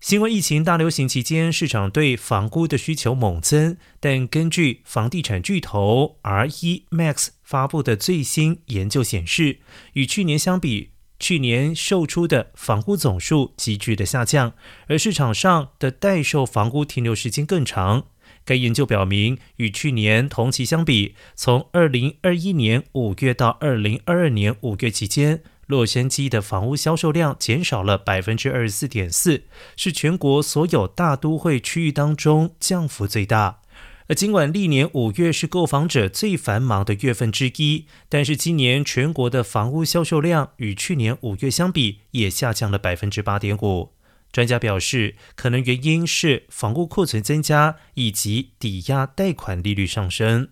新冠疫情大流行期间，市场对房屋的需求猛增，但根据房地产巨头 R.E. Max 发布的最新研究显示，与去年相比，去年售出的房屋总数急剧的下降，而市场上的待售房屋停留时间更长。该研究表明，与去年同期相比，从二零二一年五月到二零二二年五月期间。洛杉矶的房屋销售量减少了百分之二十四点四，是全国所有大都会区域当中降幅最大。而尽管历年五月是购房者最繁忙的月份之一，但是今年全国的房屋销售量与去年五月相比也下降了百分之八点五。专家表示，可能原因是房屋库存增加以及抵押贷款利率上升。